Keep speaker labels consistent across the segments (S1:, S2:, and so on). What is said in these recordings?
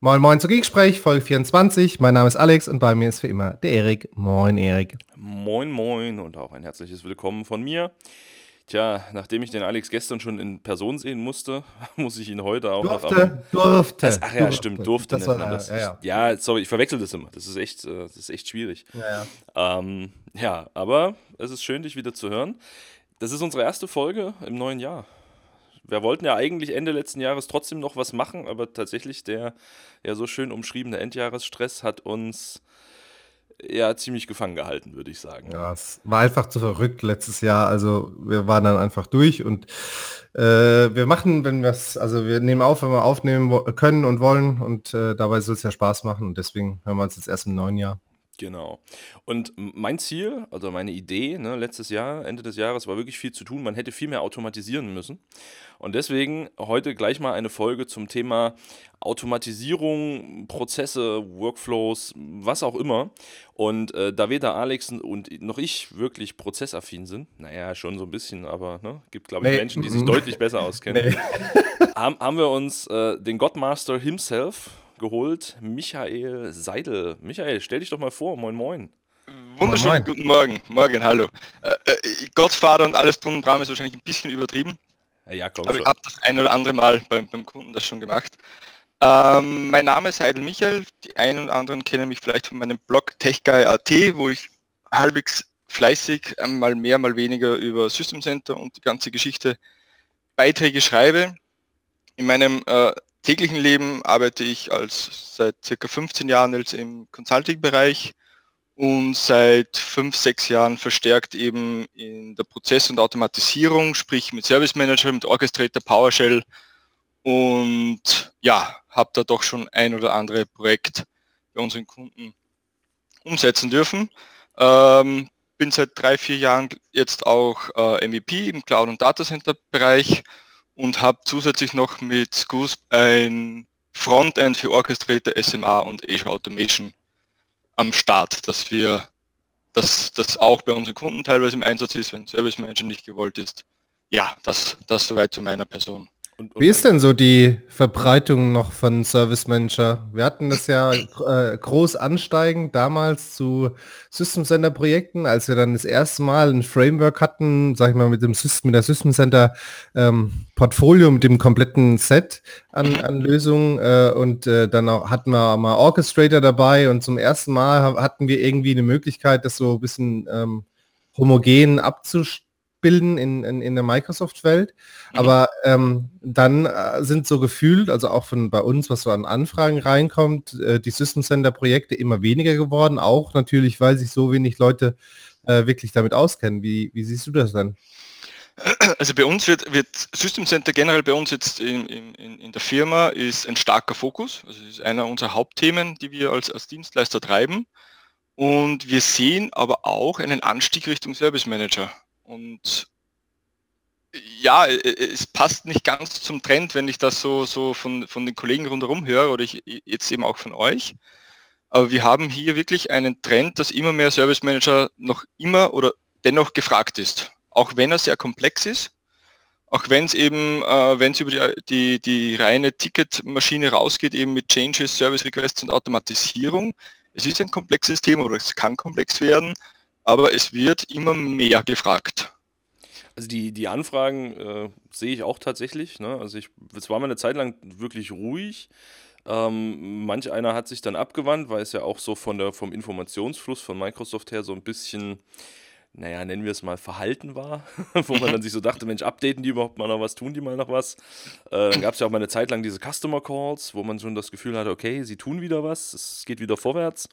S1: Moin Moin zu Geeksprech, Folge 24. Mein Name ist Alex und bei mir ist wie immer der Erik. Moin Erik.
S2: Moin Moin und auch ein herzliches Willkommen von mir. Tja, nachdem ich den Alex gestern schon in Person sehen musste, muss ich ihn heute auch
S1: durfte,
S2: noch am,
S1: durfte.
S2: Das, ach ja, durfte. stimmt, durfte.
S1: Das war, das, ja, ja.
S2: ja, sorry, ich verwechsel das immer. Das ist echt, äh, das ist echt schwierig.
S1: Ja,
S2: ja. Ähm, ja, aber es ist schön, dich wieder zu hören. Das ist unsere erste Folge im neuen Jahr wir wollten ja eigentlich Ende letzten Jahres trotzdem noch was machen, aber tatsächlich der ja so schön umschriebene Endjahresstress hat uns ja ziemlich gefangen gehalten, würde ich sagen.
S1: Ja, es war einfach zu verrückt letztes Jahr. Also wir waren dann einfach durch und äh, wir machen, wenn wir es, also wir nehmen auf, wenn wir aufnehmen können und wollen und äh, dabei soll es ja Spaß machen und deswegen hören wir uns jetzt erst im neuen Jahr.
S2: Genau. Und mein Ziel, also meine Idee, ne, letztes Jahr, Ende des Jahres, war wirklich viel zu tun. Man hätte viel mehr automatisieren müssen. Und deswegen heute gleich mal eine Folge zum Thema Automatisierung, Prozesse, Workflows, was auch immer. Und äh, da weder Alex und noch ich wirklich prozessaffin sind, naja, schon so ein bisschen, aber ne, gibt, glaube ich, nee. Menschen, die sich deutlich besser auskennen, nee. haben, haben wir uns äh, den Godmaster himself geholt, Michael Seidel. Michael, stell dich doch mal vor, moin moin.
S3: Wunderschönen guten Morgen, morgen, hallo. Äh, äh, Gottvater und alles drum und dran ist wahrscheinlich ein bisschen übertrieben.
S2: Ja, ja
S3: Aber ich habe das ein oder andere Mal beim, beim Kunden das schon gemacht. Ähm, mein Name ist Heidel Michael. Die einen und anderen kennen mich vielleicht von meinem Blog TechGuy.at, wo ich halbwegs fleißig, mal mehr, mal weniger über System Center und die ganze Geschichte Beiträge schreibe. In meinem äh, täglichen Leben arbeite ich als seit circa 15 Jahren jetzt im Consulting-Bereich und seit fünf, sechs Jahren verstärkt eben in der Prozess- und Automatisierung, sprich mit Service Manager, mit Orchestrator, PowerShell und ja, habe da doch schon ein oder andere Projekt bei unseren Kunden umsetzen dürfen. Ähm, bin seit drei, vier Jahren jetzt auch äh, MVP im Cloud- und Datacenter-Bereich und habe zusätzlich noch mit Scoosp ein Frontend für Orchestrator, SMA und Azure Automation am Start, dass wir, dass das auch bei unseren Kunden teilweise im Einsatz ist, wenn Service Manager nicht gewollt ist. Ja, das, das soweit zu meiner Person.
S1: Und, und Wie ist denn so die Verbreitung noch von Service Manager? Wir hatten das ja äh, groß ansteigend damals zu System Center Projekten, als wir dann das erste Mal ein Framework hatten, sag ich mal, mit dem System, mit der System Center ähm, Portfolio, mit dem kompletten Set an, an Lösungen äh, und äh, dann auch, hatten wir mal Orchestrator dabei und zum ersten Mal hatten wir irgendwie eine Möglichkeit, das so ein bisschen ähm, homogen abzustellen bilden in, in, in der Microsoft-Welt. Mhm. Aber ähm, dann äh, sind so gefühlt, also auch von bei uns, was so an Anfragen reinkommt, äh, die System Center-Projekte immer weniger geworden. Auch natürlich, weil sich so wenig Leute äh, wirklich damit auskennen. Wie, wie siehst du das dann?
S3: Also bei uns wird, wird System Center generell bei uns jetzt in, in, in der Firma ist ein starker Fokus. Also ist einer unserer Hauptthemen, die wir als, als Dienstleister treiben. Und wir sehen aber auch einen Anstieg Richtung Service Manager. Und ja, äh, äh, es passt nicht ganz zum Trend, wenn ich das so, so von, von den Kollegen rundherum höre oder ich jetzt eben auch von euch. Aber wir haben hier wirklich einen Trend, dass immer mehr Service Manager noch immer oder dennoch gefragt ist. Auch wenn er sehr komplex ist, auch wenn es eben, äh, wenn es über die, die, die reine Ticketmaschine rausgeht, eben mit Changes, Service Requests und Automatisierung. Es ist ein komplexes Thema oder es kann komplex werden aber es wird immer mehr gefragt.
S2: Also die, die Anfragen äh, sehe ich auch tatsächlich. Ne? Also ich, es war mal eine Zeit lang wirklich ruhig. Ähm, manch einer hat sich dann abgewandt, weil es ja auch so von der, vom Informationsfluss von Microsoft her so ein bisschen, naja, nennen wir es mal verhalten war, wo man dann sich so dachte, Mensch, updaten die überhaupt mal noch was, tun die mal noch was. Äh, dann gab es ja auch mal eine Zeit lang diese Customer Calls, wo man schon das Gefühl hatte, okay, sie tun wieder was, es geht wieder vorwärts.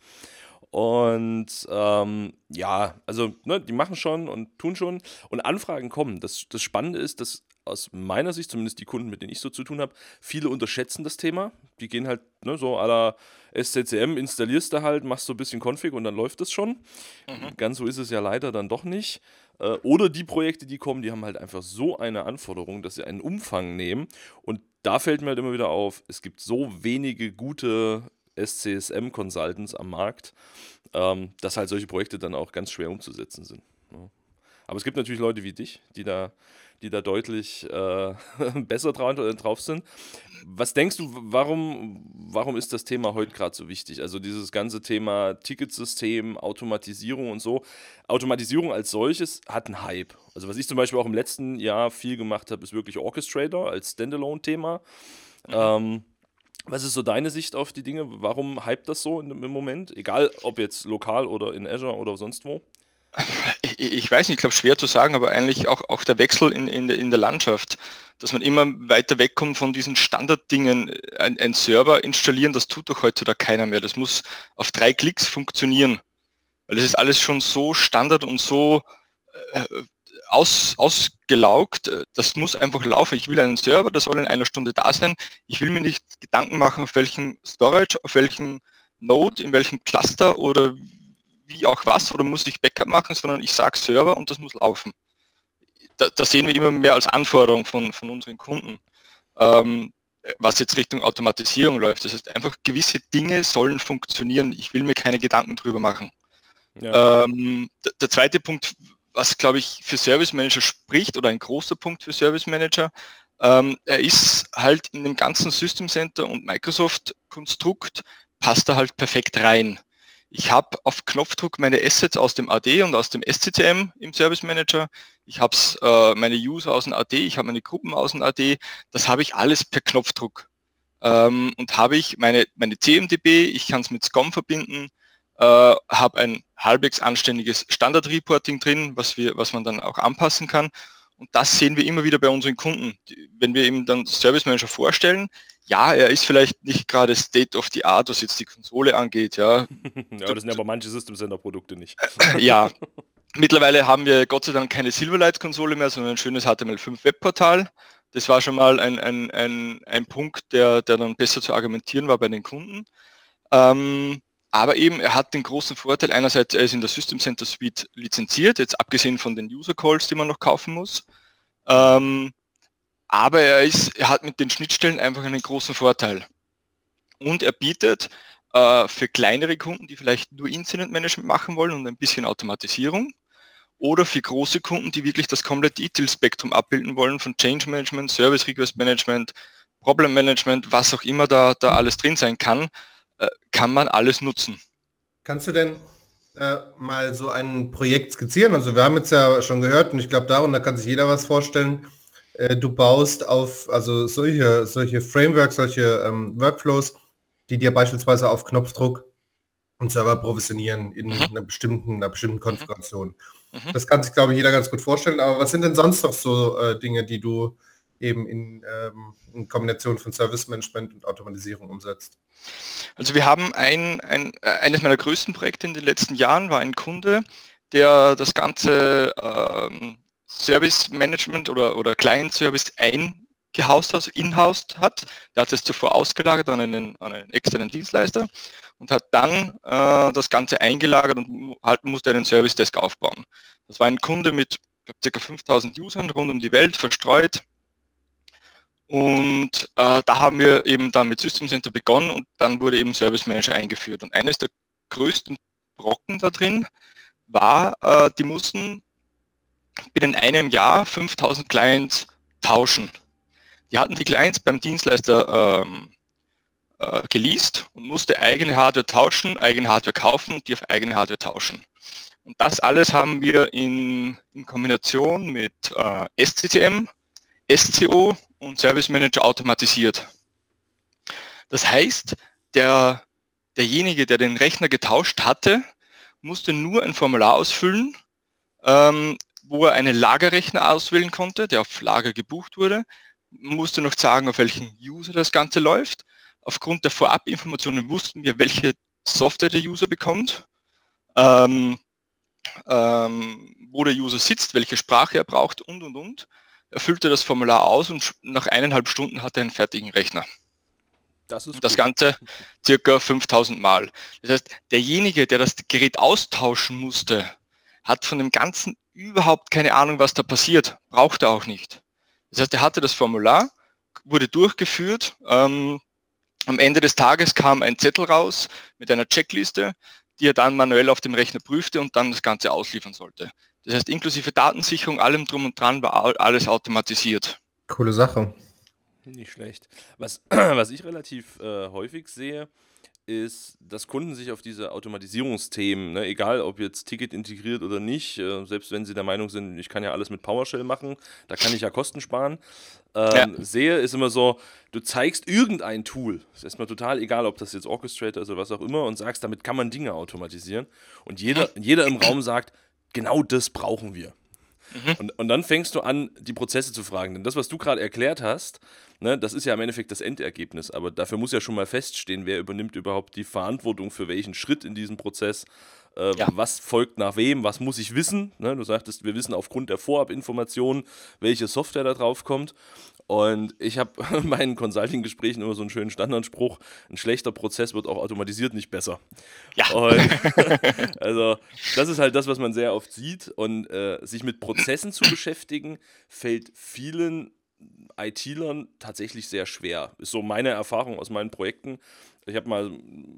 S2: Und ähm, ja, also ne, die machen schon und tun schon und Anfragen kommen. Das, das Spannende ist, dass aus meiner Sicht, zumindest die Kunden, mit denen ich so zu tun habe, viele unterschätzen das Thema. Die gehen halt ne, so à la SCCM, installierst du halt, machst so ein bisschen Config und dann läuft es schon. Mhm. Ganz so ist es ja leider dann doch nicht. Äh, oder die Projekte, die kommen, die haben halt einfach so eine Anforderung, dass sie einen Umfang nehmen. Und da fällt mir halt immer wieder auf, es gibt so wenige gute SCSM-Consultants am Markt, ähm, dass halt solche Projekte dann auch ganz schwer umzusetzen sind. Ne? Aber es gibt natürlich Leute wie dich, die da, die da deutlich äh, besser drauf, drauf sind. Was denkst du, warum, warum ist das Thema heute gerade so wichtig? Also dieses ganze Thema Ticketsystem, Automatisierung und so. Automatisierung als solches hat einen Hype. Also was ich zum Beispiel auch im letzten Jahr viel gemacht habe, ist wirklich Orchestrator als Standalone-Thema. Mhm. Ähm, was ist so deine Sicht auf die Dinge? Warum hype das so im Moment? Egal, ob jetzt lokal oder in Azure oder sonst wo?
S3: Ich, ich weiß nicht, ich glaube schwer zu sagen, aber eigentlich auch, auch der Wechsel in, in, der, in der Landschaft, dass man immer weiter wegkommt von diesen Standarddingen. Ein, ein Server installieren, das tut doch heutzutage keiner mehr. Das muss auf drei Klicks funktionieren. Weil es ist alles schon so Standard und so äh, aus, ausgelaugt. Das muss einfach laufen. Ich will einen Server, der soll in einer Stunde da sein. Ich will mir nicht Gedanken machen, auf welchen Storage, auf welchen Node, in welchem Cluster oder wie auch was, oder muss ich Backup machen, sondern ich sage Server und das muss laufen. Da, da, sehen wir immer mehr als Anforderung von, von unseren Kunden, ähm, was jetzt Richtung Automatisierung läuft. Das heißt, einfach gewisse Dinge sollen funktionieren. Ich will mir keine Gedanken drüber machen. Ja. Ähm, der zweite Punkt, was glaube ich für Service Manager spricht oder ein großer Punkt für Service Manager. Ähm, er ist halt in dem ganzen System Center und Microsoft Konstrukt passt er halt perfekt rein. Ich habe auf Knopfdruck meine Assets aus dem AD und aus dem SCCM im Service Manager. Ich habe äh, meine User aus dem AD, ich habe meine Gruppen aus dem AD. Das habe ich alles per Knopfdruck. Ähm, und habe ich meine, meine CMDB, ich kann es mit SCOM verbinden, äh, habe ein halbwegs anständiges Standard-Reporting drin, was, wir, was man dann auch anpassen kann. Und das sehen wir immer wieder bei unseren Kunden. Wenn wir ihm dann Service Manager vorstellen, ja, er ist vielleicht nicht gerade State of the Art, was jetzt die Konsole angeht. Ja,
S2: ja das sind aber manche System Center Produkte nicht.
S3: ja, mittlerweile haben wir Gott sei Dank keine Silverlight-Konsole mehr, sondern ein schönes HTML5 Webportal. Das war schon mal ein, ein, ein, ein Punkt, der, der dann besser zu argumentieren war bei den Kunden. Ähm, aber eben, er hat den großen Vorteil, einerseits, er ist in der System Center Suite lizenziert, jetzt abgesehen von den User Calls, die man noch kaufen muss. Ähm, aber er, ist, er hat mit den Schnittstellen einfach einen großen Vorteil. Und er bietet äh, für kleinere Kunden, die vielleicht nur Incident Management machen wollen und ein bisschen Automatisierung, oder für große Kunden, die wirklich das komplette Detail-Spektrum abbilden wollen, von Change Management, Service Request Management, Problem Management, was auch immer da, da alles drin sein kann, äh, kann man alles nutzen.
S1: Kannst du denn äh, mal so ein Projekt skizzieren? Also wir haben jetzt ja schon gehört und ich glaube, darunter kann sich jeder was vorstellen. Äh, du baust auf also solche, solche Frameworks, solche ähm, Workflows, die dir beispielsweise auf Knopfdruck und Server provisionieren in mhm. einer bestimmten, einer bestimmten Konfiguration. Mhm. Das kann sich, glaube ich, jeder ganz gut vorstellen. Aber was sind denn sonst noch so äh, Dinge, die du eben in, ähm, in Kombination von Service Management und Automatisierung umsetzt?
S3: Also wir haben ein, ein, äh, eines meiner größten Projekte in den letzten Jahren war ein Kunde, der das ganze ähm, Service Management oder, oder Client Service eingehaust, also in-house hat. Der hat es zuvor ausgelagert an einen, an einen externen Dienstleister und hat dann äh, das Ganze eingelagert und halt musste einen Service Desk aufbauen. Das war ein Kunde mit ca. 5000 Usern rund um die Welt verstreut und äh, da haben wir eben dann mit System Center begonnen und dann wurde eben Service Manager eingeführt. Und eines der größten Brocken da drin war, äh, die mussten binnen einem Jahr 5000 Clients tauschen. Die hatten die Clients beim Dienstleister ähm, äh, geleast und musste eigene Hardware tauschen, eigene Hardware kaufen und die auf eigene Hardware tauschen. Und das alles haben wir in, in Kombination mit äh, SCCM, SCO und Service Manager automatisiert. Das heißt, der, derjenige, der den Rechner getauscht hatte, musste nur ein Formular ausfüllen, ähm, wo er einen Lagerrechner auswählen konnte, der auf Lager gebucht wurde, musste noch sagen, auf welchen User das Ganze läuft. Aufgrund der Vorabinformationen wussten wir, welche Software der User bekommt, ähm, ähm, wo der User sitzt, welche Sprache er braucht und, und, und. Er füllte das Formular aus und nach eineinhalb Stunden hatte er einen fertigen Rechner. Das, ist das Ganze circa 5000 Mal. Das heißt, derjenige, der das Gerät austauschen musste, hat von dem Ganzen überhaupt keine Ahnung, was da passiert. Braucht er auch nicht. Das heißt, er hatte das Formular, wurde durchgeführt. Ähm, am Ende des Tages kam ein Zettel raus mit einer Checkliste, die er dann manuell auf dem Rechner prüfte und dann das Ganze ausliefern sollte. Das heißt, inklusive Datensicherung, allem drum und dran war alles automatisiert.
S1: Coole Sache.
S2: Nicht schlecht. Was, was ich relativ äh, häufig sehe, ist, dass Kunden sich auf diese Automatisierungsthemen, ne, egal ob jetzt Ticket integriert oder nicht, äh, selbst wenn sie der Meinung sind, ich kann ja alles mit PowerShell machen, da kann ich ja Kosten sparen, ähm, ja. sehe, ist immer so, du zeigst irgendein Tool, ist erstmal total egal, ob das jetzt Orchestrator ist oder was auch immer, und sagst, damit kann man Dinge automatisieren. Und jeder, jeder im Raum sagt, genau das brauchen wir. Mhm. Und, und dann fängst du an, die Prozesse zu fragen. Denn das, was du gerade erklärt hast, ne, das ist ja im Endeffekt das Endergebnis. Aber dafür muss ja schon mal feststehen, wer übernimmt überhaupt die Verantwortung für welchen Schritt in diesem Prozess. Äh, ja. Was folgt nach wem? Was muss ich wissen? Ne, du sagtest, wir wissen aufgrund der Vorabinformationen, welche Software da drauf kommt. Und ich habe in meinen Consulting-Gesprächen immer so einen schönen Standardspruch: Ein schlechter Prozess wird auch automatisiert nicht besser. Ja. Und, also, das ist halt das, was man sehr oft sieht. Und äh, sich mit Prozessen zu beschäftigen, fällt vielen IT-Lern tatsächlich sehr schwer. Ist so meine Erfahrung aus meinen Projekten. Ich habe mal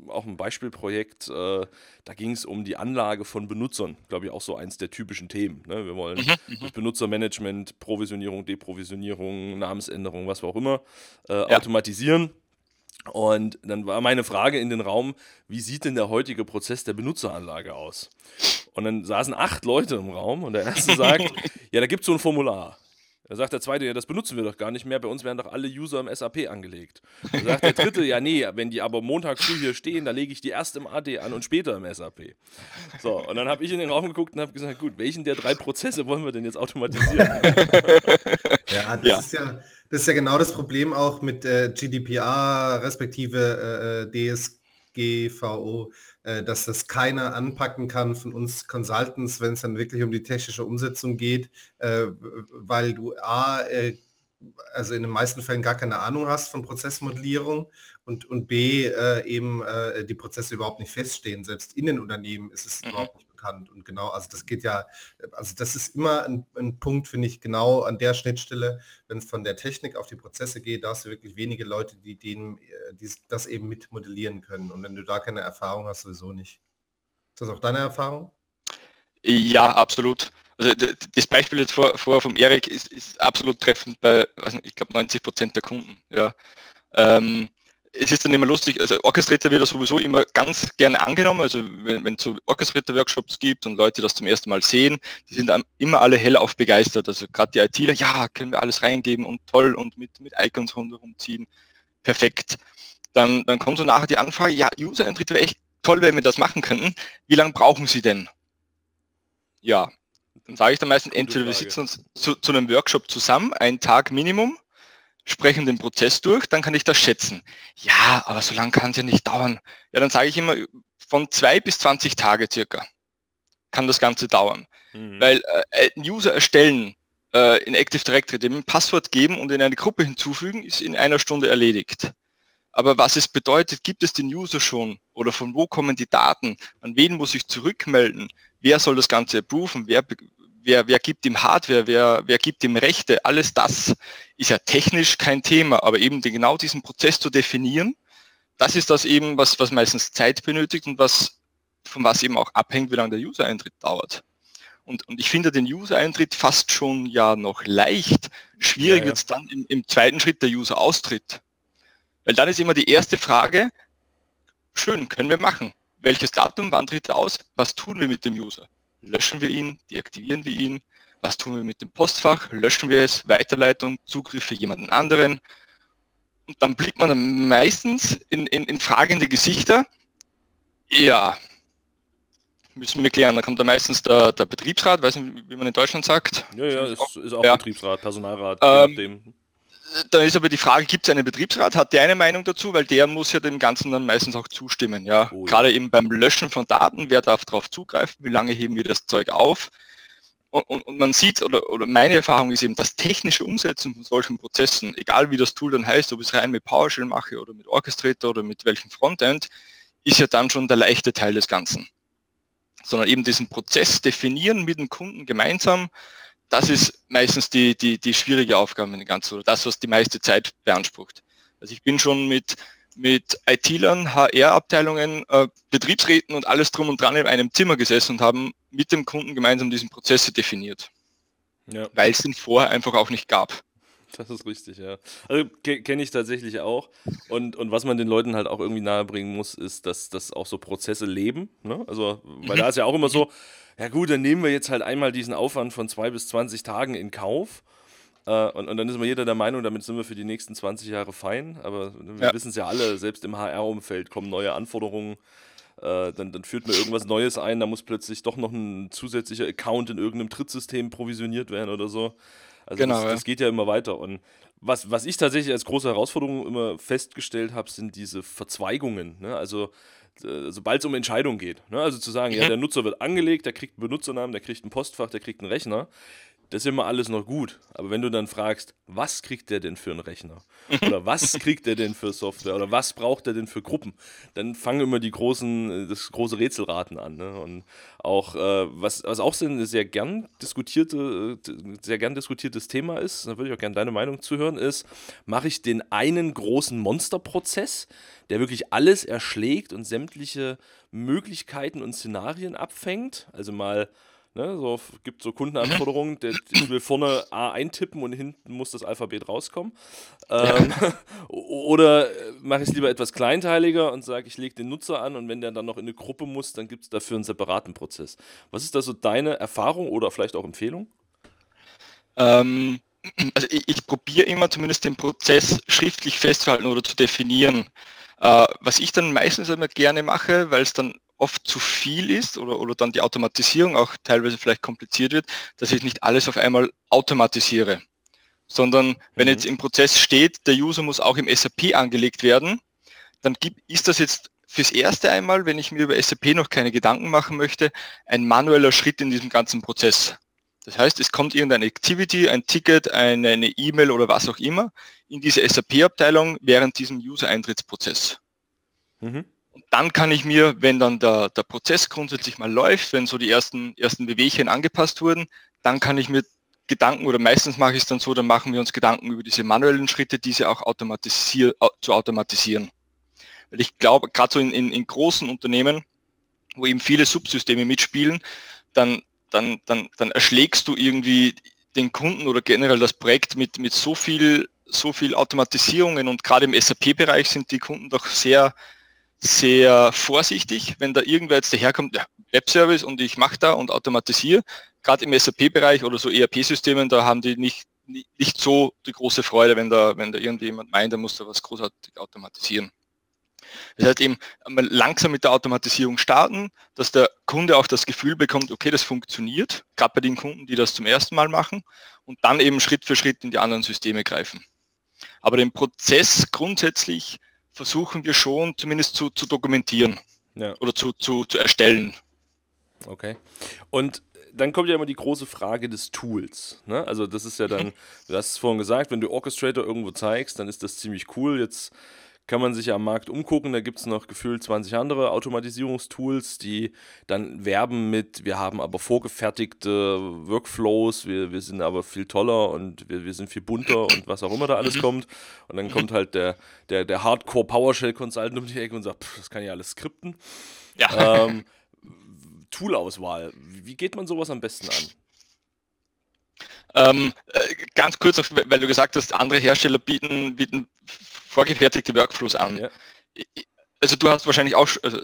S2: auch ein Beispielprojekt, äh, da ging es um die Anlage von Benutzern. Glaube ich auch so eins der typischen Themen. Ne? Wir wollen mhm, mhm. durch Benutzermanagement, Provisionierung, Deprovisionierung, Namensänderung, was auch immer, äh, ja. automatisieren. Und dann war meine Frage in den Raum, wie sieht denn der heutige Prozess der Benutzeranlage aus? Und dann saßen acht Leute im Raum und der erste sagt, ja, da gibt es so ein Formular. Da sagt der zweite, ja, das benutzen wir doch gar nicht mehr. Bei uns werden doch alle User im SAP angelegt. Da sagt der dritte, ja, nee, wenn die aber Montag früh hier stehen, da lege ich die erst im AD an und später im SAP. So, und dann habe ich in den Raum geguckt und habe gesagt, gut, welchen der drei Prozesse wollen wir denn jetzt automatisieren?
S1: ja, das ja. ist ja. Das ist ja genau das Problem auch mit äh, GDPR respektive äh, äh DSGVO dass das keiner anpacken kann von uns Consultants, wenn es dann wirklich um die technische Umsetzung geht, äh, weil du A, äh, also in den meisten Fällen gar keine Ahnung hast von Prozessmodellierung und, und B, eben die Prozesse überhaupt nicht feststehen. Selbst in den Unternehmen ist es mhm. überhaupt nicht bekannt. Und genau, also das geht ja, also das ist immer ein, ein Punkt, finde ich, genau an der Schnittstelle, wenn es von der Technik auf die Prozesse geht, da hast du wirklich wenige Leute, die, denen, äh, die das eben mit modellieren können. Und wenn du da keine Erfahrung hast, sowieso nicht. Ist das auch deine Erfahrung?
S3: Ja, absolut. Also das Beispiel jetzt vor, vor vom Erik ist, ist absolut treffend bei, ich glaube, 90 Prozent der Kunden. Ja. Ähm, es ist dann immer lustig, also Orchestrator wird ja sowieso immer ganz gerne angenommen, also wenn es so Orchestrator-Workshops gibt und Leute das zum ersten Mal sehen, die sind immer alle hellauf begeistert, also gerade die ITler, ja, können wir alles reingeben und toll und mit, mit Icons rundherum ziehen, perfekt. Dann, dann kommt so nachher die Anfrage, ja, User-Eintritt wäre echt toll, wenn wir das machen könnten, wie lange brauchen Sie denn? Ja, dann sage ich dann meistens, entweder wir sitzen uns zu, zu einem Workshop zusammen, einen Tag Minimum, sprechen den Prozess durch, dann kann ich das schätzen. Ja, aber so lange kann es ja nicht dauern. Ja, dann sage ich immer, von zwei bis 20 Tage circa kann das Ganze dauern. Mhm. Weil äh, ein User erstellen äh, in Active Directory, dem ein Passwort geben und in eine Gruppe hinzufügen, ist in einer Stunde erledigt. Aber was es bedeutet, gibt es den User schon oder von wo kommen die Daten, an wen muss ich zurückmelden, wer soll das Ganze approven, wer, wer, wer gibt ihm Hardware, wer, wer gibt ihm Rechte, alles das ist ja technisch kein Thema, aber eben den, genau diesen Prozess zu definieren, das ist das eben, was, was meistens Zeit benötigt und was, von was eben auch abhängt, wie lange der User-Eintritt dauert. Und, und ich finde den User-Eintritt fast schon ja noch leicht. Schwierig ja, ja. wird es dann im, im zweiten Schritt der User-Austritt. Weil dann ist immer die erste Frage, schön, können wir machen. Welches Datum, wann tritt er aus? Was tun wir mit dem User? Löschen wir ihn, deaktivieren wir ihn, was tun wir mit dem Postfach, löschen wir es, Weiterleitung, Zugriff für jemanden anderen. Und dann blickt man dann meistens in, in, in fragende Gesichter. Ja, müssen wir klären. Da kommt dann meistens der, der Betriebsrat, weiß nicht, wie man in Deutschland sagt.
S2: Ja, ja, ist, ist auch ja. Betriebsrat, Personalrat, ähm,
S3: dann ist aber die Frage, gibt es einen Betriebsrat? Hat der eine Meinung dazu? Weil der muss ja dem Ganzen dann meistens auch zustimmen. Ja? Oh, ja. Gerade eben beim Löschen von Daten, wer darf darauf zugreifen, wie lange heben wir das Zeug auf? Und, und, und, man sieht, oder, oder meine Erfahrung ist eben, dass technische Umsetzung von solchen Prozessen, egal wie das Tool dann heißt, ob ich es rein mit PowerShell mache oder mit Orchestrator oder mit welchem Frontend, ist ja dann schon der leichte Teil des Ganzen. Sondern eben diesen Prozess definieren mit dem Kunden gemeinsam, das ist meistens die, die, die schwierige Aufgabe in ganz oder das, was die meiste Zeit beansprucht. Also ich bin schon mit, mit IT-Lern, HR-Abteilungen, äh, Betriebsräten und alles drum und dran in einem Zimmer gesessen und haben mit dem Kunden gemeinsam diesen Prozesse definiert.
S2: Ja.
S3: Weil es den vorher einfach auch nicht gab.
S2: Das ist richtig, ja. Also ke kenne ich tatsächlich auch. Und, und was man den Leuten halt auch irgendwie nahebringen muss, ist, dass, dass auch so Prozesse leben. Ne? Also, weil
S3: Mhm.
S2: da ist ja auch immer so, ja gut, dann nehmen wir jetzt halt einmal diesen Aufwand von zwei bis 20 Tagen in Kauf. Äh, und, und dann ist immer jeder der Meinung, damit sind wir für die nächsten 20 Jahre fein. Aber wir
S3: Ja.
S2: wissen es ja alle, selbst im HR-Umfeld kommen neue Anforderungen. Äh, dann, dann führt man irgendwas Neues ein, da muss plötzlich doch noch ein zusätzlicher Account in irgendeinem Trittsystem provisioniert werden oder so. Also
S3: Genau,
S2: das,
S3: ja.
S2: das geht ja immer weiter. Und was, was ich tatsächlich als große Herausforderung immer festgestellt habe, sind diese Verzweigungen. Ne? Also sobald es um Entscheidungen geht. Ne? Also zu sagen, ja, der Nutzer wird angelegt, der kriegt einen Benutzernamen, der kriegt ein Postfach, der kriegt einen Rechner. Das ist immer alles noch gut. Aber wenn du dann fragst, was kriegt der denn für einen Rechner? Oder was kriegt der denn für Software? Oder was braucht er denn für Gruppen? Dann fangen immer die großen, das große Rätselraten an. Ne? Und auch, äh, was, was auch so ein sehr gern diskutierte, sehr gern diskutiertes Thema ist, da würde ich auch gerne deine Meinung zuhören, ist, mache ich den einen großen Monsterprozess, der wirklich alles erschlägt und sämtliche Möglichkeiten und Szenarien abfängt? Also mal Ne, so gibt so Kundenanforderungen, der, ich will vorne A eintippen und hinten muss das Alphabet rauskommen. Ähm, oder äh, mache ich es lieber etwas kleinteiliger und sage, ich lege den Nutzer an und wenn der dann noch in eine Gruppe muss, dann gibt es dafür einen separaten Prozess. Was ist da so deine Erfahrung oder vielleicht auch Empfehlung?
S3: Ähm, also ich, ich probiere immer zumindest den Prozess schriftlich festzuhalten oder zu definieren. Äh, was ich dann meistens immer gerne mache, weil es dann oft zu viel ist oder, oder dann die Automatisierung auch teilweise vielleicht kompliziert wird, dass ich nicht alles auf einmal automatisiere, sondern wenn
S2: Mhm.
S3: jetzt im Prozess steht, der User muss auch im SAP angelegt werden, dann gibt, ist das jetzt fürs erste einmal, wenn ich mir über SAP noch keine Gedanken machen möchte, ein manueller Schritt in diesem ganzen Prozess. Das heißt, es kommt irgendeine Activity, ein Ticket, eine E-Mail oder was auch immer in diese SAP-Abteilung während diesem User-Eintrittsprozess.
S2: Mhm.
S3: Und dann kann ich mir, wenn dann der, der Prozess grundsätzlich mal läuft, wenn so die ersten, ersten Bewegchen angepasst wurden, dann kann ich mir Gedanken oder meistens mache ich es dann so, dann machen wir uns Gedanken über diese manuellen Schritte, diese auch automatisier, au- zu automatisieren. Weil ich glaube, gerade so in, in, in großen Unternehmen, wo eben viele Subsysteme mitspielen, dann, dann, dann, dann erschlägst du irgendwie den Kunden oder generell das Projekt mit, mit so viel, so viel Automatisierungen und gerade im SAP-Bereich sind die Kunden doch sehr, sehr vorsichtig, wenn da irgendwer jetzt daherkommt, ja, Webservice und ich mache da und automatisiere. Gerade im SAP-Bereich oder so ERP-Systemen, da haben die nicht, nicht, so die große Freude, wenn da, wenn da irgendjemand meint, er muss da was großartig automatisieren. Das heißt eben langsam mit der Automatisierung starten, dass der Kunde auch das Gefühl bekommt, okay, das funktioniert, gerade bei den Kunden, die das zum ersten Mal machen, und dann eben Schritt für Schritt in die anderen Systeme greifen. Aber den Prozess grundsätzlich versuchen wir schon zumindest zu, zu dokumentieren
S2: Ja.
S3: oder zu, zu, zu erstellen.
S2: Okay. Und dann kommt ja immer die große Frage des Tools. Ne? Also das ist ja dann, du hast es vorhin gesagt, wenn du Orchestrator irgendwo zeigst, dann ist das ziemlich cool. Jetzt kann man sich ja am Markt umgucken, da gibt es noch gefühlt 20 andere Automatisierungstools, die dann werben mit, wir haben aber vorgefertigte Workflows, wir, wir sind aber viel toller und wir, wir sind viel bunter und was auch immer da alles kommt. Und dann kommt halt der, der, der Hardcore PowerShell Consultant um die Ecke und sagt, pff, das kann ja alles skripten.
S3: Ja.
S2: Ähm, Toolauswahl. Wie geht man sowas am besten an?
S3: Ähm, äh, ganz kurz, weil du gesagt hast, andere Hersteller bieten, bieten vorgefertigte Workflows an.
S2: Ja.
S3: Also du hast wahrscheinlich auch, also,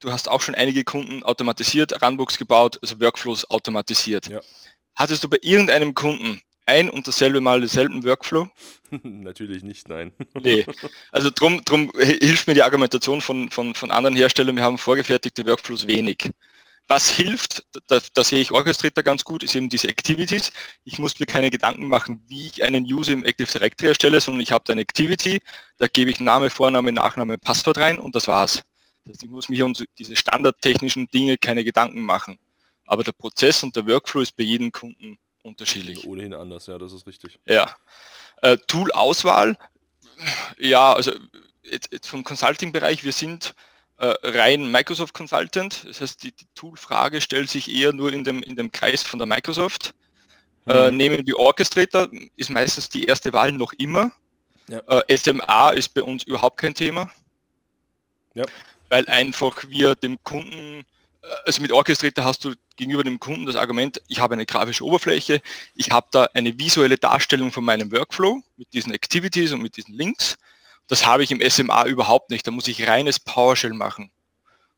S3: du hast auch schon einige Kunden automatisiert, Runbooks gebaut, also Workflows automatisiert.
S2: Ja.
S3: Hattest du bei irgendeinem Kunden ein und dasselbe Mal denselben Workflow?
S2: Natürlich nicht, nein.
S3: Nee. Also drum, drum hilft mir die Argumentation von, von, von anderen Herstellern, wir haben vorgefertigte Workflows wenig. Was hilft, da, da sehe ich Orchestrator ganz gut, ist eben diese Activities. Ich muss mir keine Gedanken machen, wie ich einen User im Active Directory erstelle, sondern ich habe da eine Activity, da gebe ich Name, Vorname, Nachname, Passwort rein und das war's. Das heißt, ich muss mir um diese standardtechnischen Dinge keine Gedanken machen. Aber der Prozess und der Workflow ist bei jedem Kunden unterschiedlich.
S2: Ohnehin anders, ja, das ist richtig.
S3: Ja. Äh, Tool-Auswahl, ja, also jetzt, jetzt vom Consulting-Bereich, wir sind äh, rein Microsoft Consultant. Das heißt, die, die Tool-Frage stellt sich eher nur in dem, in dem Kreis von der Microsoft. Äh,
S2: Mhm.
S3: nehmen wir Orchestrator, ist meistens die erste Wahl noch immer.
S2: Ja.
S3: Äh, SMA ist bei uns überhaupt kein Thema.
S2: Ja.
S3: Weil einfach wir dem Kunden also mit Orchestrator hast du gegenüber dem Kunden das Argument, ich habe eine grafische Oberfläche, ich habe da eine visuelle Darstellung von meinem Workflow mit diesen Activities und mit diesen Links. Das habe ich im SMA überhaupt nicht. Da muss ich reines PowerShell machen.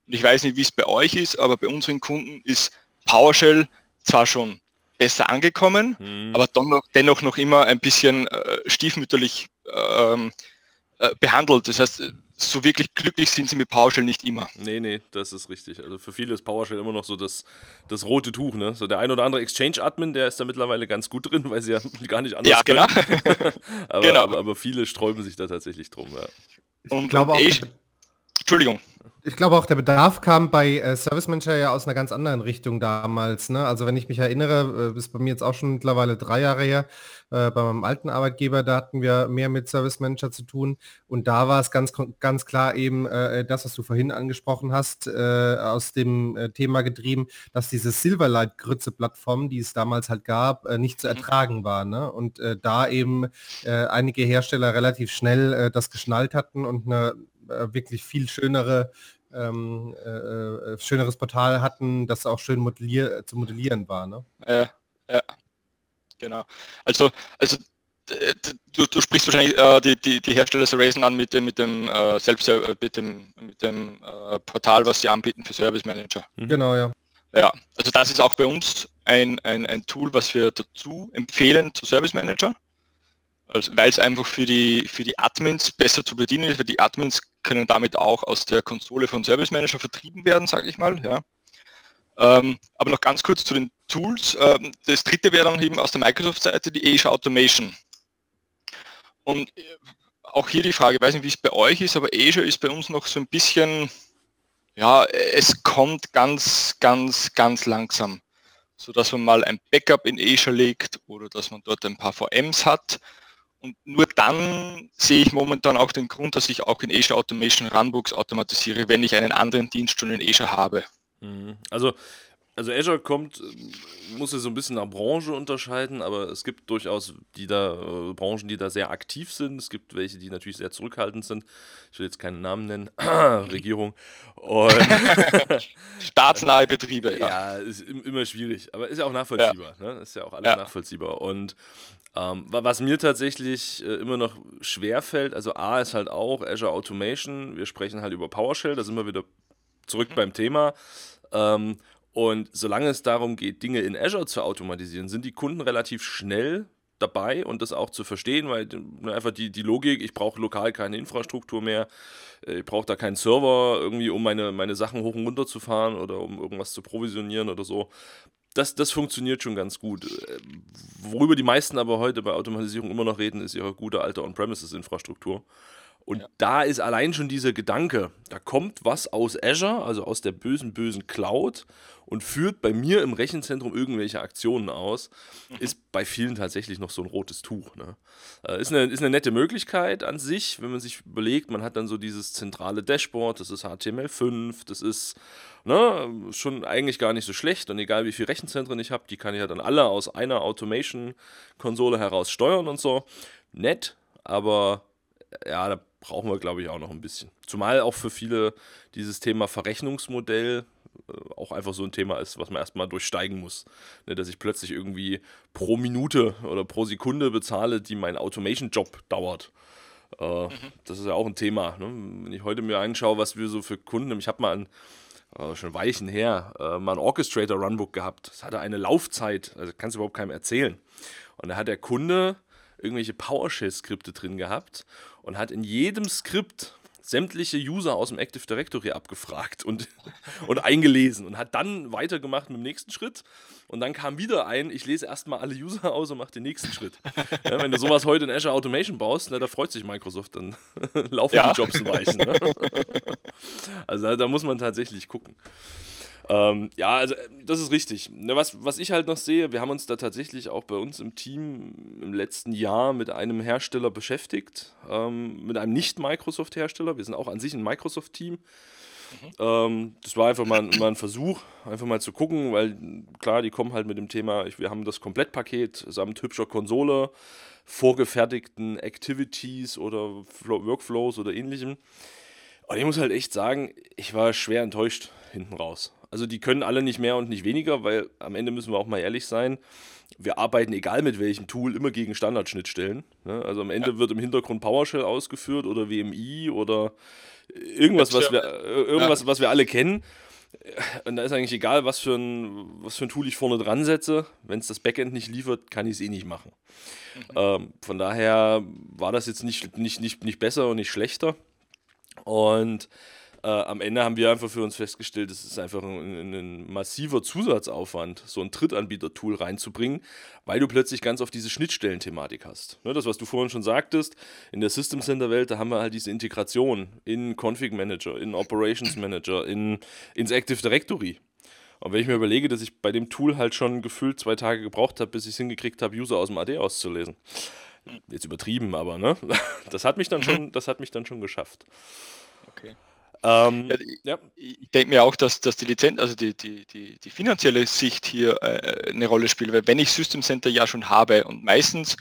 S3: Und ich weiß nicht, wie es bei euch ist, aber bei unseren Kunden ist PowerShell zwar schon besser angekommen, mhm. aber dennoch, dennoch noch immer ein bisschen äh, stiefmütterlich ähm, äh, behandelt. Das heißt, so wirklich glücklich sind sie mit PowerShell nicht immer.
S2: Nee, nee, das ist richtig. Also für viele ist PowerShell immer noch so das, das rote Tuch. Ne? So der ein oder andere Exchange-Admin, der ist da mittlerweile ganz gut drin, weil sie ja gar nicht anders
S3: Ja, genau.
S2: aber,
S3: genau.
S2: Aber, aber, viele sträuben sich da tatsächlich drum. Ja.
S1: Und ich glaube auch. Ich,
S3: Entschuldigung.
S1: Ich glaube auch, der Bedarf kam bei äh, Service Manager ja aus einer ganz anderen Richtung damals. Ne? Also wenn ich mich erinnere, äh, ist bei mir jetzt auch schon mittlerweile drei Jahre her, äh, bei meinem alten Arbeitgeber, da hatten wir mehr mit Service Manager zu tun. Und da war es ganz, ganz klar eben äh, das, was du vorhin angesprochen hast, äh, aus dem äh, Thema getrieben, dass diese Silverlight-Grütze-Plattform, die es damals halt gab, äh, nicht zu mhm. ertragen war. Ne? Und äh, da eben äh, einige Hersteller relativ schnell äh, das geschnallt hatten und eine äh, wirklich viel schönere ähm, äh, äh, schöneres Portal hatten, das auch schön modellier zu modellieren war. Ne?
S3: Ja, ja, genau. Also, also du, du sprichst wahrscheinlich äh, die, die, die Hersteller Racing an mit dem, mit dem äh, Selbst mit dem, mit dem äh, Portal, was sie anbieten für Service Manager.
S1: Mhm. Genau, ja.
S3: Ja, also das ist auch bei uns ein, ein, ein Tool, was wir dazu empfehlen zu Service Manager. Also, weil es einfach für die, für die Admins besser zu bedienen ist, weil die Admins können damit auch aus der Konsole von Service Manager vertrieben werden, sage ich mal. Ja. Ähm, aber noch ganz kurz zu den Tools. Ähm, das dritte wäre dann eben aus der Microsoft-Seite die Azure Automation. Und äh, auch hier die Frage, ich weiß nicht, wie es bei euch ist, aber Azure ist bei uns noch so ein bisschen, ja, es kommt ganz, ganz, ganz langsam. So dass man mal ein Backup in Azure legt oder dass man dort ein paar VMs hat und nur dann sehe ich momentan auch den Grund, dass ich auch in Azure Automation Runbooks automatisiere, wenn ich einen anderen Dienst schon in Azure habe.
S2: Mhm. Also, also Azure kommt, muss ja so ein bisschen nach Branche unterscheiden, aber es gibt durchaus die da, äh, Branchen, die da sehr aktiv sind. Es gibt welche, die natürlich sehr zurückhaltend sind. Ich will jetzt keinen Namen nennen. Regierung. Und
S3: Staatsnahe Betriebe,
S2: ja. Ja, ist immer schwierig, aber ist ja auch nachvollziehbar. Ja. Ne? Ist ja auch alles ja. nachvollziehbar. Und ähm, was mir tatsächlich äh, immer noch schwer fällt, also A ist halt auch Azure Automation, wir sprechen halt über PowerShell, da sind wir wieder zurück mhm. beim Thema. Ähm, und solange es darum geht, Dinge in Azure zu automatisieren, sind die Kunden relativ schnell dabei und das auch zu verstehen, weil ne, einfach die, die Logik, ich brauche lokal keine Infrastruktur mehr, äh, ich brauche da keinen Server irgendwie, um meine, meine Sachen hoch und runter zu fahren oder um irgendwas zu provisionieren oder so das, das funktioniert schon ganz gut. Worüber die meisten aber heute bei Automatisierung immer noch reden, ist ihre gute alte On-Premises-Infrastruktur. Und ja. da ist allein schon dieser Gedanke, da kommt was aus Azure, also aus der bösen, bösen Cloud und führt bei mir im Rechenzentrum irgendwelche Aktionen aus, mhm. ist bei vielen tatsächlich noch so ein rotes Tuch. Ne? Äh, ist, eine, ist eine nette Möglichkeit an sich, wenn man sich überlegt, man hat dann so dieses zentrale Dashboard, das ist HTML5, das ist ne, schon eigentlich gar nicht so schlecht und egal wie viele Rechenzentren ich habe, die kann ich ja dann alle aus einer Automation-Konsole heraus steuern und so. Nett, aber ja, da brauchen wir, glaube ich, auch noch ein bisschen. Zumal auch für viele dieses Thema Verrechnungsmodell äh, auch einfach so ein Thema ist, was man erstmal durchsteigen muss. Ne, dass ich plötzlich irgendwie pro Minute oder pro Sekunde bezahle, die mein Automation-Job dauert. Äh, mhm. Das ist ja auch ein Thema. Ne? Wenn ich heute mir anschaue, was wir so für Kunden, ich habe mal ein äh, schon Weichen her, mal ein Orchestrator Runbook gehabt. Das hatte eine Laufzeit, also kannst du überhaupt keinem erzählen. Und da hat der Kunde irgendwelche PowerShell-Skripte drin gehabt und hat in jedem Skript sämtliche User aus dem Active Directory abgefragt und, und eingelesen und hat dann weitergemacht mit dem nächsten Schritt. Und dann kam wieder ein, ich lese erstmal alle User aus und mache den nächsten Schritt. Ja, wenn du sowas heute in Azure Automation baust, na, da freut sich Microsoft, dann laufen ja. die Jobs Weichen. Ne? Also da, da muss man tatsächlich gucken. Ähm, ja, also äh, das ist richtig. Ne, was, was ich halt noch sehe, wir haben uns da tatsächlich auch bei uns im Team im letzten Jahr mit einem Hersteller beschäftigt, ähm, mit einem Nicht-Microsoft-Hersteller. Wir sind auch an sich ein Microsoft-Team. Mhm. Ähm, das war einfach mal, mal, ein Versuch, einfach mal zu gucken, weil klar, die kommen halt mit dem Thema, wir haben das Komplettpaket samt hübscher Konsole, vorgefertigten Activities oder Workflows oder ähnlichem. Und ich muss halt echt sagen, ich war schwer enttäuscht hinten raus. Also die können alle nicht mehr und nicht weniger, weil am Ende müssen wir auch mal ehrlich sein. Wir arbeiten, egal mit welchem Tool, immer gegen Standardschnittstellen. Ne? Also am Ende ja. wird im Hintergrund PowerShell ausgeführt oder WMI oder irgendwas, was wir, äh, irgendwas, was wir alle kennen. Und da ist eigentlich egal, was für ein, was für ein Tool ich vorne dran setze. Wenn es das Backend nicht liefert, kann ich es eh nicht machen. Mhm. Ähm, von daher war das jetzt nicht, nicht, nicht, nicht besser und nicht schlechter. Und äh, am Ende haben wir einfach für uns festgestellt, es ist einfach ein, ein, massiver Zusatzaufwand, so ein Drittanbieter-Tool reinzubringen, weil du plötzlich ganz auf diese Schnittstellenthematik hast. Ne, das, was du vorhin schon sagtest, in der System Center-Welt, da haben wir halt diese Integration in Config Manager, in Operations Manager, in, ins Active Directory. Und wenn ich mir überlege, dass ich bei dem Tool halt schon gefühlt zwei Tage gebraucht habe, bis ich es hingekriegt habe, User aus dem AD auszulesen. Jetzt übertrieben, aber ne? Das hat mich dann schon, das hat mich dann schon geschafft.
S3: Okay. Ähm, ja, ich denke mir auch, dass, dass die Lizenz, also die, die, die, die finanzielle Sicht hier äh, eine Rolle spielt, weil wenn ich System Center ja schon habe und meistens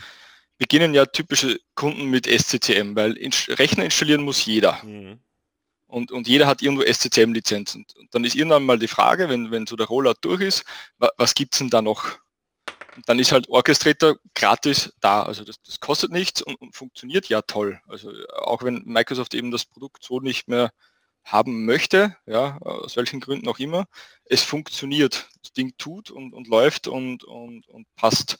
S3: beginnen ja typische Kunden mit SCCM, weil in, Rechner installieren muss jeder. Mhm. Und, und jeder hat irgendwo SCCM-Lizenzen. Und dann ist irgendwann mal die Frage, wenn, wenn so der Rollout durch ist, was gibt es denn da noch? Und dann ist halt Orchestrator gratis da. Also das, das kostet nichts und, und, funktioniert ja toll. Also auch wenn Microsoft eben das Produkt so nicht mehr haben möchte, ja, aus welchen Gründen auch immer, es funktioniert. Das Ding tut und, und läuft und, und, und passt.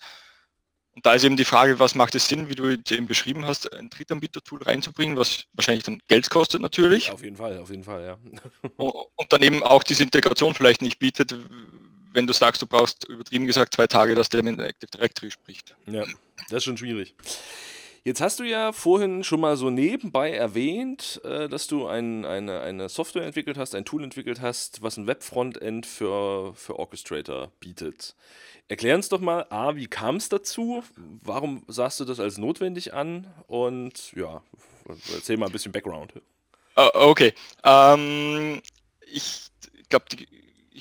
S3: Und da ist eben die Frage, was macht es Sinn, wie du eben beschrieben hast, ein Drittanbieter-Tool reinzubringen, was wahrscheinlich dann Geld kostet natürlich.
S2: Ja, auf jeden Fall, auf jeden Fall, ja.
S3: und, und dann eben auch diese Integration vielleicht nicht bietet, wenn du sagst, du brauchst übertrieben gesagt zwei Tage, dass der mit Active Directory spricht.
S2: Ja, das ist schon schwierig. Jetzt hast du ja vorhin schon mal so nebenbei erwähnt, äh, dass du ein, eine, eine Software entwickelt hast, ein Tool entwickelt hast, was ein Web-Frontend für, für Orchestrator bietet. Erklär uns doch mal, A, wie kam es dazu? Warum sahst du das als notwendig an? Und ja, erzähl mal ein bisschen Background.
S3: Uh, okay. Ähm, ich glaube,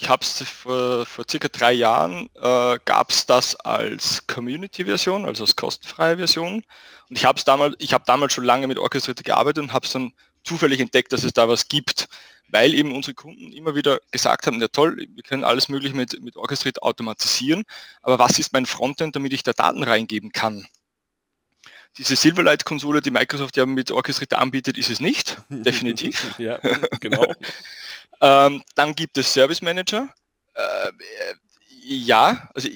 S3: ich habe es vor, vor circa drei Jahren, äh, gab es das als Community-Version, also als kostenfreie Version. Und ich habe es damals, ich habe damals schon lange mit Orchestrator gearbeitet und habe es dann zufällig entdeckt, dass es da was gibt, weil eben unsere Kunden immer wieder gesagt haben, ja toll, wir können alles mögliche mit, mit Orchestrator automatisieren, aber was ist mein Frontend, damit ich da Daten reingeben kann? Diese Silverlight-Konsole, die Microsoft ja mit Orchestrator anbietet, ist es nicht, definitiv.
S2: ja, genau.
S3: Ähm, dann gibt es Service Manager. Äh, ja, also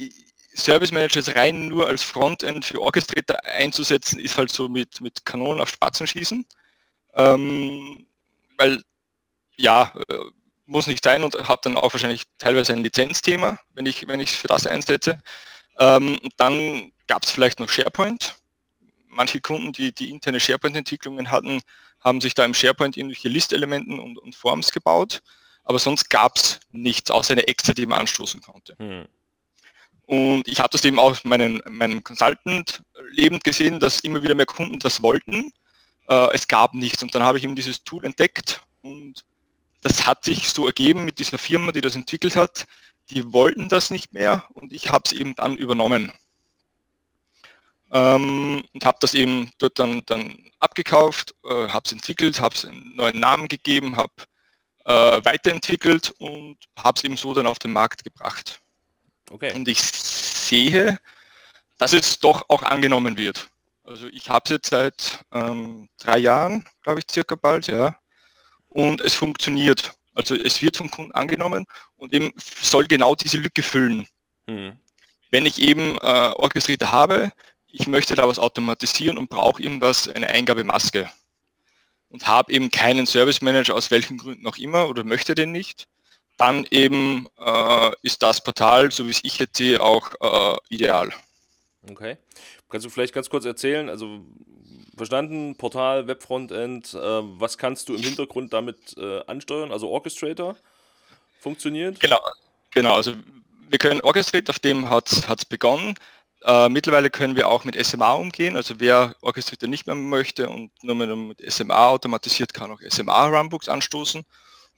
S3: Service Manager ist rein nur als Frontend für Orchestrator einzusetzen, ist halt so mit, mit Kanonen auf Spatzen schießen. Ähm, weil, ja, äh, muss nicht sein und habe dann auch wahrscheinlich teilweise ein Lizenzthema, wenn ich wenn ich es für das einsetze. Ähm, dann gab es vielleicht noch SharePoint. Manche Kunden, die die interne SharePoint-Entwicklungen hatten, haben sich da im SharePoint irgendwelche Listelementen und, und Forms gebaut, aber sonst gab es nichts, außer eine Excel, die man anstoßen konnte. Hm. Und ich habe das eben auch meinen, meinem Consultant lebend gesehen, dass immer wieder mehr Kunden das wollten. Äh, es gab nichts und dann habe ich eben dieses Tool entdeckt und das hat sich so ergeben mit dieser Firma, die das entwickelt hat. Die wollten das nicht mehr und ich habe es eben dann übernommen ähm, und habe das eben dort dann, dann abgekauft, äh, habe es entwickelt, habe es einen neuen Namen gegeben, habe äh, weiterentwickelt und habe es eben so dann auf den Markt gebracht. Okay. Und ich sehe, dass es doch auch angenommen wird. Also ich habe es jetzt seit ähm, drei Jahren, glaube ich, circa bald, ja. Und es funktioniert. Also es wird vom Kunden angenommen und eben soll genau diese Lücke füllen. Mhm. Wenn ich eben äh, Orchestrator habe, ich möchte da was automatisieren und brauche irgendwas, eine Eingabemaske und habe eben keinen Service Manager aus welchen Gründen auch immer oder möchte den nicht, dann eben äh, ist das Portal, so wie es ich jetzt sehe, auch äh, ideal.
S2: Okay. Kannst du vielleicht ganz kurz erzählen, also verstanden, Portal, Webfrontend, äh, was kannst du im Hintergrund damit äh, ansteuern? Also Orchestrator funktioniert?
S3: Genau, genau. Also wir können Orchestrate, auf dem hat es begonnen. Äh, mittlerweile können wir auch mit SMA umgehen, also wer Orchestrator nicht mehr möchte und nur mit SMA automatisiert, kann auch SMA-Runbooks anstoßen.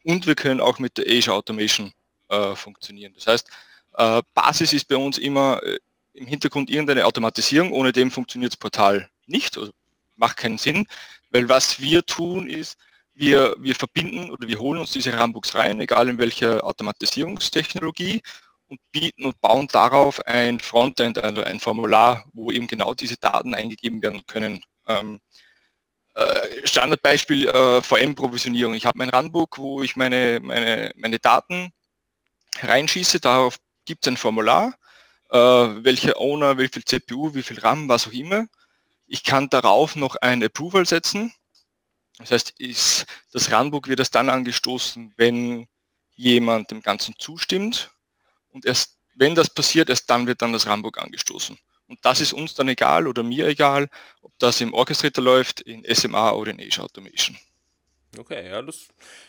S3: Und wir können auch mit der Azure Automation äh, funktionieren. Das heißt, äh, Basis ist bei uns immer äh, im Hintergrund irgendeine Automatisierung, ohne dem funktioniert das Portal nicht, also macht keinen Sinn, weil was wir tun ist, wir, wir verbinden oder wir holen uns diese Runbooks rein, egal in welcher Automatisierungstechnologie und bieten und bauen darauf ein Frontend, also ein Formular, wo eben genau diese Daten eingegeben werden können. Ähm, äh, Standardbeispiel äh, VM-Provisionierung. Ich habe mein Runbook, wo ich meine, meine, meine Daten reinschieße. Darauf gibt es ein Formular, äh, welcher Owner, wie viel CPU, wie viel RAM, was auch immer. Ich kann darauf noch ein Approval setzen. Das heißt, ist, das Runbook wird erst dann angestoßen, wenn jemand dem Ganzen zustimmt. Und erst wenn das passiert, erst dann wird dann das Runbook angestoßen. Und das ist uns dann egal oder mir egal, ob das im Orchestrator läuft, in SMA oder in Azure Automation.
S2: Okay, ja, das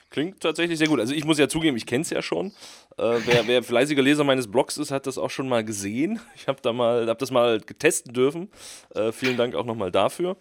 S2: klingt tatsächlich sehr gut. Also ich muss ja zugeben, ich kenne es ja schon. Äh, wer, wer, fleißiger Leser meines Blogs ist, hat das auch schon mal gesehen. Ich habe da habe das mal getesten dürfen. Äh, vielen Dank auch nochmal dafür.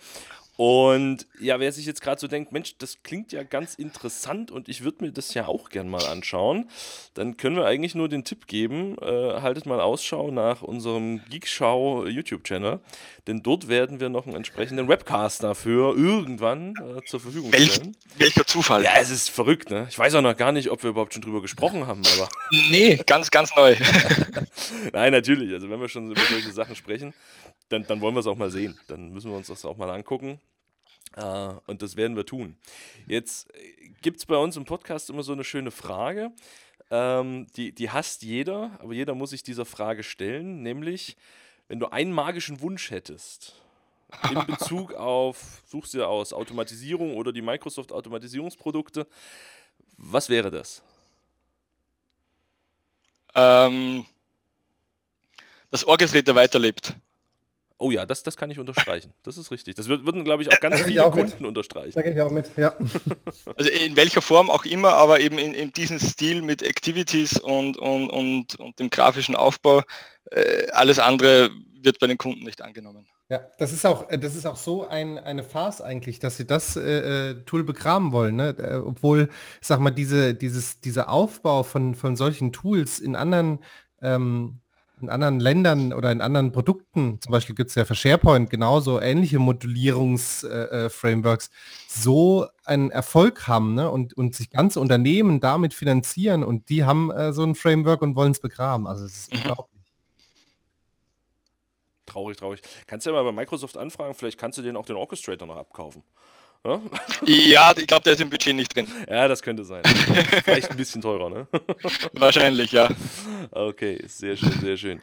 S2: Und ja, wer sich jetzt gerade so denkt, Mensch, das klingt ja ganz interessant und ich würde mir das ja auch gern mal anschauen, dann können wir eigentlich nur den Tipp geben, äh, haltet mal Ausschau nach unserem Geekschau YouTube-Channel, denn dort werden wir noch einen entsprechenden Webcast dafür irgendwann äh, zur Verfügung stellen.
S3: Welch, welcher Zufall.
S2: Ja, es ist verrückt, ne? Ich weiß auch noch gar nicht, ob wir überhaupt schon drüber gesprochen haben, aber.
S3: nee, ganz, ganz neu.
S2: Nein, natürlich. Also wenn wir schon über solche Sachen sprechen, dann, dann wollen wir es auch mal sehen. Dann müssen wir uns das auch mal angucken. Uh, und das werden wir tun. Jetzt äh, gibt es bei uns im Podcast immer so eine schöne Frage. Ähm, die, die hasst jeder, aber jeder muss sich dieser Frage stellen, nämlich, wenn du einen magischen Wunsch hättest, in Bezug auf, suchst du aus Automatisierung oder die Microsoft Automatisierungsprodukte, was wäre das?
S3: Ähm, dass Orchestrator weiterlebt.
S2: Oh ja, das, das kann ich unterstreichen. Das ist richtig. Das würden, glaube ich, auch ganz viele auch Kunden mit. unterstreichen. Da gehe ich auch mit,
S3: ja. Also in welcher Form auch immer, aber eben in, in diesem Stil mit Activities und, und, und, und dem grafischen Aufbau. Äh, alles andere wird bei den Kunden nicht angenommen.
S1: Ja, das ist auch, äh, das ist auch so ein, eine Farce eigentlich, dass sie das äh, äh Tool begraben wollen, ne? Äh, obwohl, sag mal, diese, dieses, dieser Aufbau von, von solchen Tools in anderen ähm, in anderen Ländern oder in anderen Produkten, zum Beispiel gibt es ja für SharePoint genauso ähnliche Modulierungsframeworks, äh, äh so einen Erfolg haben ne? und, und sich ganze Unternehmen damit finanzieren und die haben äh, so ein Framework und wollen es begraben. Also es ist mhm. unglaublich.
S2: Traurig, traurig. Kannst du ja mal bei Microsoft anfragen, vielleicht kannst du den auch den Orchestrator noch abkaufen.
S3: Ja, ich glaube, der ist im Budget nicht drin.
S2: Ja, das könnte sein. Vielleicht ein bisschen teurer, ne?
S3: Wahrscheinlich, ja.
S2: Okay, sehr schön, sehr schön.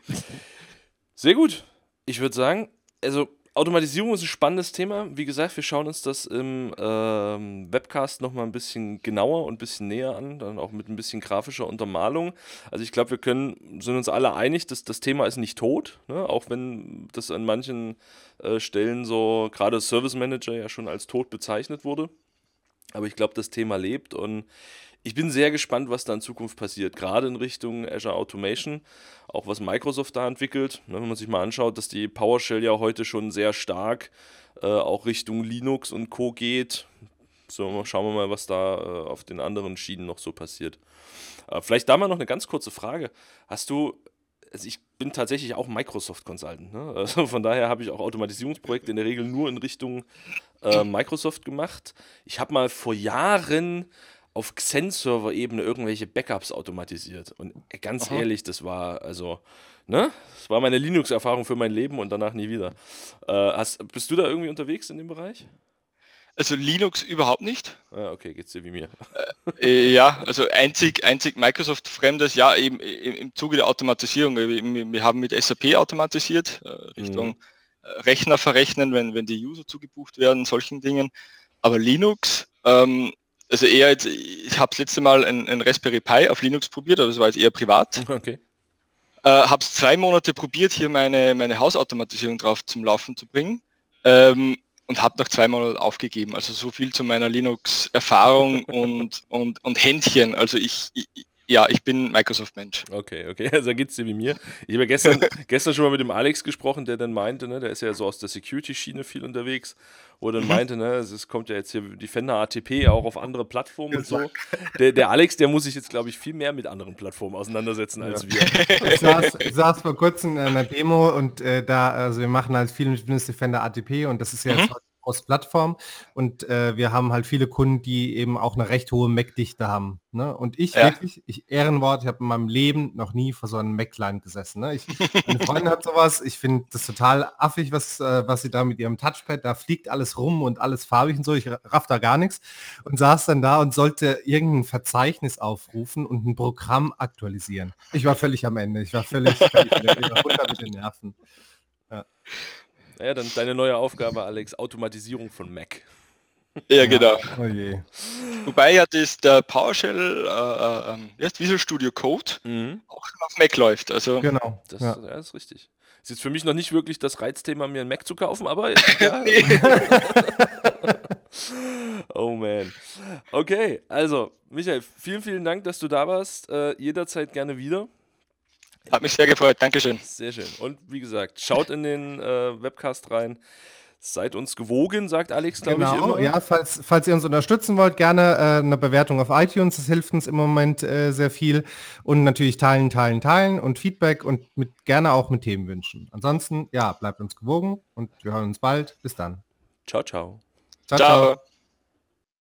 S2: Sehr gut. Ich würde sagen, also Automatisierung ist ein spannendes Thema. Wie gesagt, wir schauen uns das im ähm, Webcast nochmal ein bisschen genauer und ein bisschen näher an, dann auch mit ein bisschen grafischer Untermalung. Also ich glaube, wir können, sind uns alle einig, dass das Thema ist nicht tot, ne? auch wenn das an manchen äh, Stellen so, gerade Service Manager ja schon als tot bezeichnet wurde. Aber ich glaube, das Thema lebt und ich bin sehr gespannt, was da in Zukunft passiert, gerade in Richtung Azure Automation, auch was Microsoft da entwickelt. Ne, wenn man sich mal anschaut, dass die PowerShell ja heute schon sehr stark äh, auch Richtung Linux und Co. geht. So, schauen wir mal, was da äh, auf den anderen Schienen noch so passiert. Äh, vielleicht da mal noch eine ganz kurze Frage. Hast du, also ich bin tatsächlich auch Microsoft Consultant, ne? also von daher habe ich auch Automatisierungsprojekte in der Regel nur in Richtung äh, Microsoft gemacht. Ich habe mal vor Jahren auf Xen-Server-Ebene irgendwelche Backups automatisiert. Und ganz Aha. ehrlich, das war also, ne? Das war meine Linux-Erfahrung für mein Leben und danach nie wieder. Äh, hast, bist du da irgendwie unterwegs in dem Bereich?
S3: Also Linux überhaupt nicht.
S2: Ah, okay, geht's dir wie mir.
S3: Äh, äh, ja, also einzig, einzig Microsoft-Fremdes, ja, eben im, im Zuge der Automatisierung. Wir, wir haben mit SAP automatisiert, äh, Richtung mhm. Äh, Rechner verrechnen, wenn, wenn die User zugebucht werden, solchen Dingen. Aber Linux, ähm, also eher jetzt, ich habe das letzte Mal ein, ein, Raspberry Pi auf Linux probiert, aber das war jetzt eher privat.
S2: Okay.
S3: Äh, habe es zwei Monate probiert, hier meine, meine Hausautomatisierung drauf zum Laufen zu bringen. Ähm, und habe nach zwei Monaten aufgegeben. Also so viel zu meiner Linux-Erfahrung und, und, und Händchen. Also ich, ich, ja, ich bin Microsoft-Mensch.
S2: Okay, okay, also geht es dir wie mir. Ich habe gestern, gestern schon mal mit dem Alex gesprochen, der dann meinte, ne, der ist ja so aus der Security-Schiene viel unterwegs, wo er dann mhm. meinte, ne, es kommt ja jetzt hier Defender ATP auch auf andere Plattformen und so. Der, der Alex, der muss sich jetzt, glaube ich, viel mehr mit anderen Plattformen auseinandersetzen ja. als wir.
S1: Ich saß, saß, vor kurzem in einer Demo und äh, da, also wir machen halt viel mit Defender ATP und das ist ja mhm. Jetzt Cross-Plattform und äh, wir haben halt viele Kunden, die eben auch eine recht hohe Mac-Dichte haben. Ne? Und ich
S3: Ja.
S1: wirklich, ich Ehrenwort, ich habe in meinem Leben noch nie vor so einem Mac-Client gesessen. Ne? Ich, meine Freundin hat sowas, ich finde das total affig, was, äh, was sie da mit ihrem Touchpad, da fliegt alles rum und alles farbig und so, ich raff da gar nichts und saß dann da und sollte irgendein Verzeichnis aufrufen und ein Programm aktualisieren. Ich war völlig am Ende, ich war völlig, völlig ich war runter mit den Nerven.
S2: Naja, dann deine neue Aufgabe, Alex, Automatisierung von Mac.
S3: Ja, genau.
S1: Oh je.
S3: Wobei ja das der PowerShell, äh, äh, ähm, Visual Studio Code
S2: Mhm.
S3: auch schon auf Mac läuft. Also
S1: Genau.
S2: Das,
S1: ja.
S2: ja. ist richtig. Ist jetzt für mich noch nicht wirklich das Reizthema, mir einen Mac zu kaufen, aber ja. Oh man. Okay, also, Michael, vielen, vielen Dank, dass du da warst. Äh, jederzeit gerne wieder.
S3: Hat mich sehr gefreut. Dankeschön.
S2: Sehr schön. Und wie gesagt, schaut in den äh, Webcast rein. Seid uns gewogen, sagt Alex, glaube ich,
S1: Genau,
S2: immer.
S1: ja, falls, falls ihr uns unterstützen wollt, gerne äh, eine Bewertung auf iTunes, das hilft uns im Moment äh, sehr viel. Und natürlich teilen, teilen, teilen und Feedback und mit, gerne auch mit Themenwünschen. Ansonsten, ja, bleibt uns gewogen und wir hören uns bald. Bis dann.
S2: Ciao, ciao.
S3: Ciao.